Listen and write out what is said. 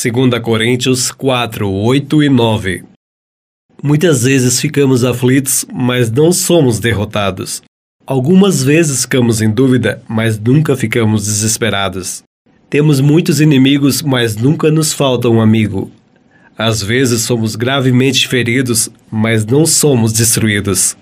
2 Coríntios 4, 8 e 9. Muitas vezes ficamos aflitos, mas não somos derrotados. Algumas vezes ficamos em dúvida, mas nunca ficamos desesperados. Temos muitos inimigos, mas nunca nos falta um amigo. Às vezes somos gravemente feridos, mas não somos destruídos.